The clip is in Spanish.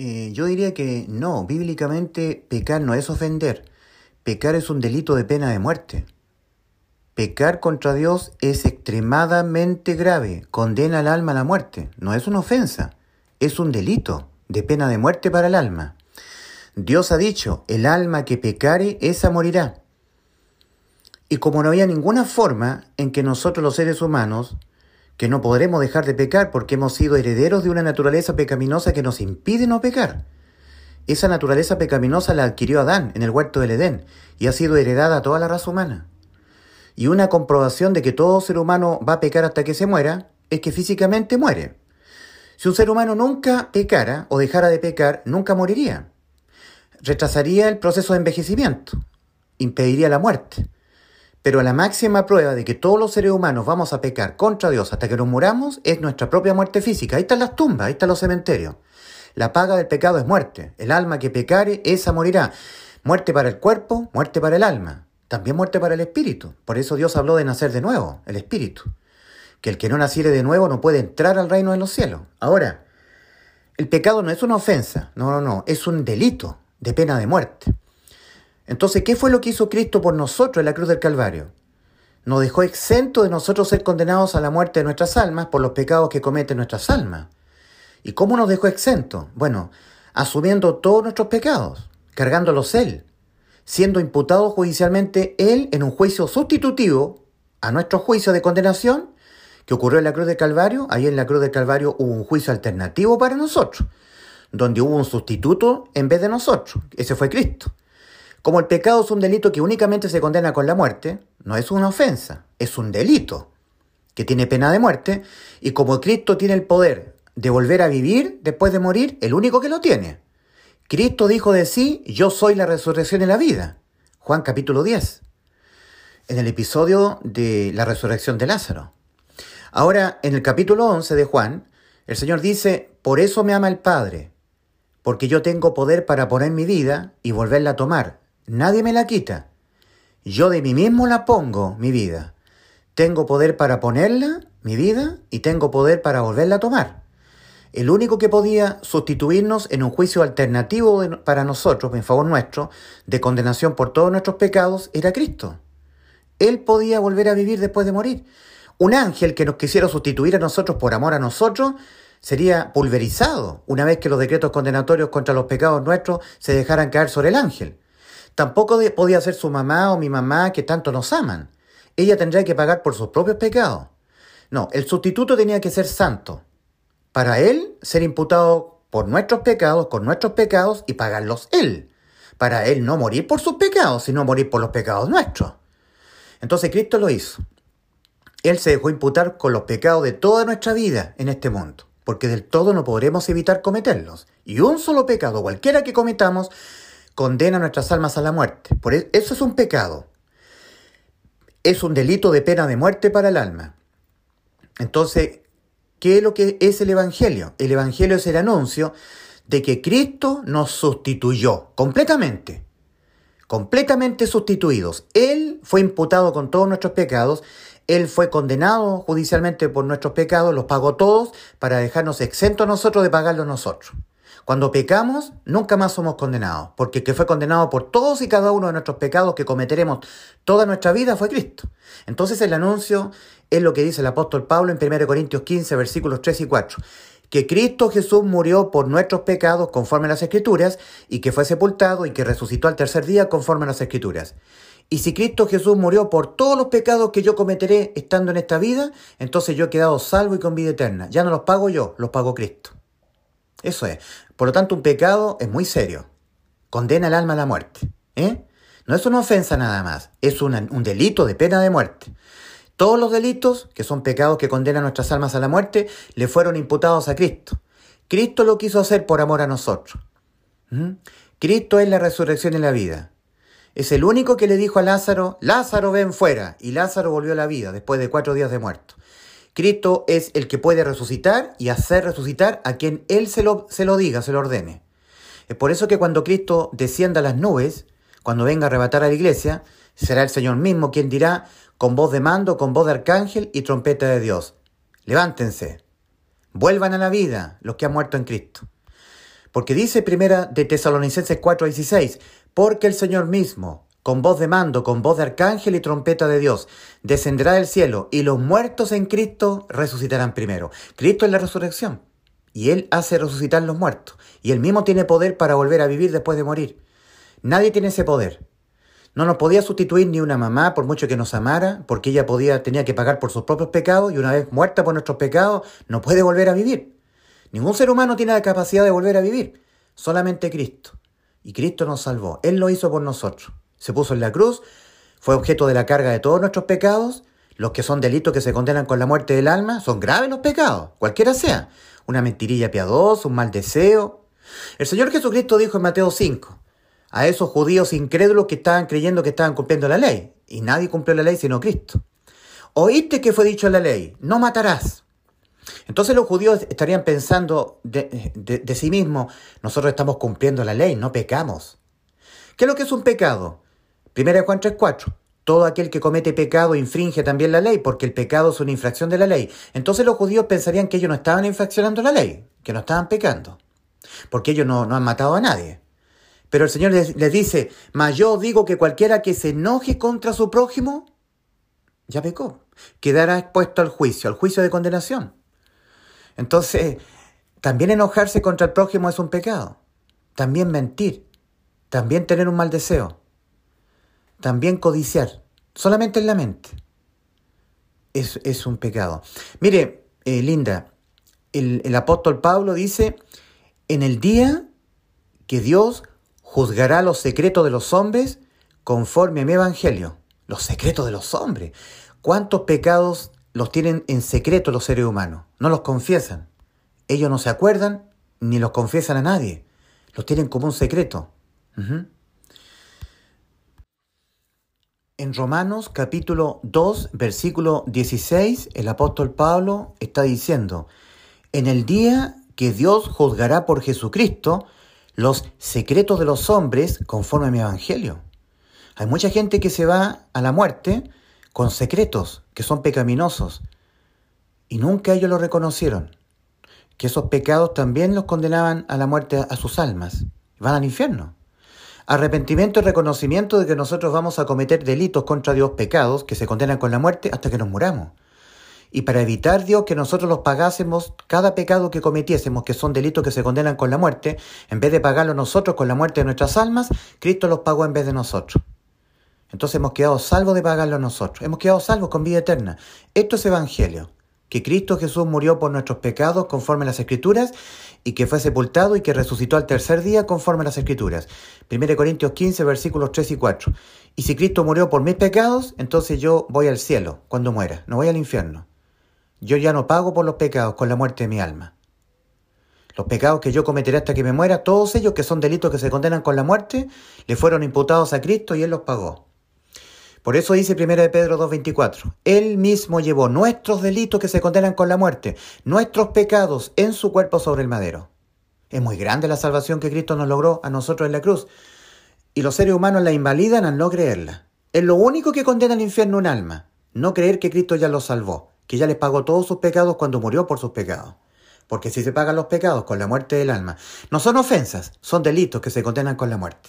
Eh, yo diría que no, bíblicamente pecar no es ofender, pecar es un delito de pena de muerte. Pecar contra Dios es extremadamente grave, condena al alma a la muerte, no es una ofensa, es un delito de pena de muerte para el alma. Dios ha dicho, el alma que pecare, esa morirá. Y como no había ninguna forma en que nosotros los seres humanos que no podremos dejar de pecar porque hemos sido herederos de una naturaleza pecaminosa que nos impide no pecar. Esa naturaleza pecaminosa la adquirió Adán en el huerto del Edén y ha sido heredada a toda la raza humana. Y una comprobación de que todo ser humano va a pecar hasta que se muera es que físicamente muere. Si un ser humano nunca pecara o dejara de pecar, nunca moriría. Retrasaría el proceso de envejecimiento, impediría la muerte. Pero la máxima prueba de que todos los seres humanos vamos a pecar contra Dios hasta que nos muramos es nuestra propia muerte física. Ahí están las tumbas, ahí están los cementerios. La paga del pecado es muerte. El alma que pecare, esa morirá. Muerte para el cuerpo, muerte para el alma. También muerte para el espíritu. Por eso Dios habló de nacer de nuevo, el espíritu. Que el que no naciere de nuevo no puede entrar al reino de los cielos. Ahora, el pecado no es una ofensa, no, no, no, es un delito de pena de muerte. Entonces, ¿qué fue lo que hizo Cristo por nosotros en la cruz del Calvario? Nos dejó exento de nosotros ser condenados a la muerte de nuestras almas por los pecados que cometen nuestras almas. ¿Y cómo nos dejó exento? Bueno, asumiendo todos nuestros pecados, cargándolos Él, siendo imputado judicialmente Él en un juicio sustitutivo a nuestro juicio de condenación que ocurrió en la cruz del Calvario. Ahí en la cruz del Calvario hubo un juicio alternativo para nosotros, donde hubo un sustituto en vez de nosotros. Ese fue Cristo. Como el pecado es un delito que únicamente se condena con la muerte, no es una ofensa, es un delito que tiene pena de muerte, y como Cristo tiene el poder de volver a vivir después de morir, el único que lo tiene. Cristo dijo de sí, yo soy la resurrección y la vida. Juan capítulo 10, en el episodio de la resurrección de Lázaro. Ahora, en el capítulo 11 de Juan, el Señor dice, por eso me ama el Padre, porque yo tengo poder para poner mi vida y volverla a tomar. Nadie me la quita. Yo de mí mismo la pongo, mi vida. Tengo poder para ponerla, mi vida, y tengo poder para volverla a tomar. El único que podía sustituirnos en un juicio alternativo para nosotros, en favor nuestro, de condenación por todos nuestros pecados, era Cristo. Él podía volver a vivir después de morir. Un ángel que nos quisiera sustituir a nosotros por amor a nosotros sería pulverizado una vez que los decretos condenatorios contra los pecados nuestros se dejaran caer sobre el ángel. Tampoco podía ser su mamá o mi mamá que tanto nos aman. Ella tendría que pagar por sus propios pecados. No, el sustituto tenía que ser santo. Para él ser imputado por nuestros pecados, con nuestros pecados y pagarlos él. Para él no morir por sus pecados, sino morir por los pecados nuestros. Entonces Cristo lo hizo. Él se dejó imputar con los pecados de toda nuestra vida en este mundo, porque del todo no podremos evitar cometerlos. Y un solo pecado, cualquiera que cometamos, condena nuestras almas a la muerte. Por e-, eso es un pecado. Es un delito de pena de muerte para el alma. Entonces, ¿qué es lo que es el Evangelio? El Evangelio es el anuncio de que Cristo nos sustituyó completamente. Completamente sustituidos. Él fue imputado con todos nuestros pecados. Él fue condenado judicialmente por nuestros pecados, los pagó todos para dejarnos exentos nosotros de pagarlos nosotros. Cuando pecamos, nunca más somos condenados, porque el que fue condenado por todos y cada uno de nuestros pecados que cometeremos toda nuestra vida fue Cristo. Entonces el anuncio es lo que dice el apóstol Pablo en 1 Corintios 15, versículos 3 y 4 que Cristo Jesús murió por nuestros pecados conforme a las Escrituras, y que fue sepultado y que resucitó al tercer día conforme a las Escrituras. Y si Cristo Jesús murió por todos los pecados que yo cometeré estando en esta vida, entonces yo he quedado salvo y con vida eterna. Ya no los pago yo, los pago Cristo. Eso es. Por lo tanto, un pecado es muy serio. Condena el alma a la muerte. ¿eh? No es una ofensa nada más, es un delito de pena de muerte. Todos los delitos, que son pecados que condenan nuestras almas a la muerte, le fueron imputados a Cristo. Cristo lo quiso hacer por amor a nosotros. Cristo es la resurrección y la vida. Es el único que le dijo a Lázaro, Lázaro ven fuera, y Lázaro volvió a la vida después de cuatro días de muerto. Cristo es el que puede resucitar y hacer resucitar a quien Él se lo, se lo diga, se lo ordene. Es por eso que cuando Cristo descienda a las nubes, cuando venga a arrebatar a la iglesia, será el Señor mismo quien dirá, con voz de mando, con voz de arcángel y trompeta de Dios, levántense, vuelvan a la vida los que han muerto en Cristo. Porque dice primera de Tesalonicenses 4:16, porque el Señor mismo, con voz de mando, con voz de arcángel y trompeta de Dios, descenderá del cielo y los muertos en Cristo resucitarán primero. Cristo es la resurrección y Él hace resucitar los muertos y Él mismo tiene poder para volver a vivir después de morir. Nadie tiene ese poder. No nos podía sustituir ni una mamá por mucho que nos amara, porque ella podía, tenía que pagar por sus propios pecados y una vez muerta por nuestros pecados no puede volver a vivir. Ningún ser humano tiene la capacidad de volver a vivir, solamente Cristo. Y Cristo nos salvó, Él lo hizo por nosotros. Se puso en la cruz, fue objeto de la carga de todos nuestros pecados. Los que son delitos que se condenan con la muerte del alma son graves los pecados, cualquiera sea. Una mentirilla piadosa, un mal deseo. El Señor Jesucristo dijo en Mateo 5, a esos judíos incrédulos que estaban creyendo que estaban cumpliendo la ley. Y nadie cumplió la ley sino Cristo. Oíste que fue dicho en la ley, no matarás. Entonces los judíos estarían pensando de, sí mismos, nosotros estamos cumpliendo la ley, no pecamos. ¿Qué es lo que es un pecado? Primera Juan 3.4. Todo aquel que comete pecado infringe también la ley, porque el pecado es una infracción de la ley. Entonces los judíos pensarían que ellos no estaban infraccionando la ley, que no estaban pecando, porque ellos no, no han matado a nadie. Pero el Señor les, dice, mas yo digo que cualquiera que se enoje contra su prójimo, ya pecó, quedará expuesto al juicio, al juicio de condenación. Entonces, también enojarse contra el prójimo es un pecado, también mentir, también tener un mal deseo, también codiciar, solamente en la mente. Es, es un pecado. Mire, eh, Linda, el, el apóstol Pablo dice, en el día que Dios juzgará los secretos de los hombres conforme a mi evangelio. Los secretos de los hombres. ¿Cuántos pecados los tienen en secreto los seres humanos? No los confiesan. Ellos no se acuerdan ni los confiesan a nadie. Los tienen como un secreto. En Romanos capítulo 2, versículo 16, el apóstol Pablo está diciendo, en el día que Dios juzgará por Jesucristo los secretos de los hombres conforme a mi evangelio. Hay mucha gente que se va a la muerte con secretos que son pecaminosos y nunca ellos lo reconocieron. Que esos pecados también los condenaban a la muerte a sus almas. Van al infierno. Arrepentimiento y reconocimiento de que nosotros vamos a cometer delitos contra Dios, pecados que se condenan con la muerte hasta que nos muramos y para evitar, Dios, que nosotros los pagásemos cada pecado que cometiésemos, que son delitos que se condenan con la muerte, en vez de pagarlo nosotros con la muerte de nuestras almas, Cristo los pagó en vez de nosotros. Entonces hemos quedado salvos de pagarlo nosotros, hemos quedado salvos con vida eterna. Esto es Evangelio, que Cristo Jesús murió por nuestros pecados conforme a las Escrituras y que fue sepultado y que resucitó al tercer día conforme a las Escrituras. 1 Corintios 15, versículos 3 y 4. Y si Cristo murió por mis pecados, entonces yo voy al cielo cuando muera, no voy al infierno. Yo ya no pago por los pecados con la muerte de mi alma. Los pecados que yo cometeré hasta que me muera, todos ellos que son delitos que se condenan con la muerte, le fueron imputados a Cristo y Él los pagó. Por eso dice 1 de Pedro 2.24, Él mismo llevó nuestros delitos que se condenan con la muerte, nuestros pecados en su cuerpo sobre el madero. Es muy grande la salvación que Cristo nos logró a nosotros en la cruz. Y los seres humanos la invalidan al no creerla. Es lo único que condena al infierno un alma, no creer que Cristo ya lo salvó que ya les pagó todos sus pecados cuando murió por sus pecados. Porque si se pagan los pecados con la muerte del alma, no son ofensas, son delitos que se condenan con la muerte.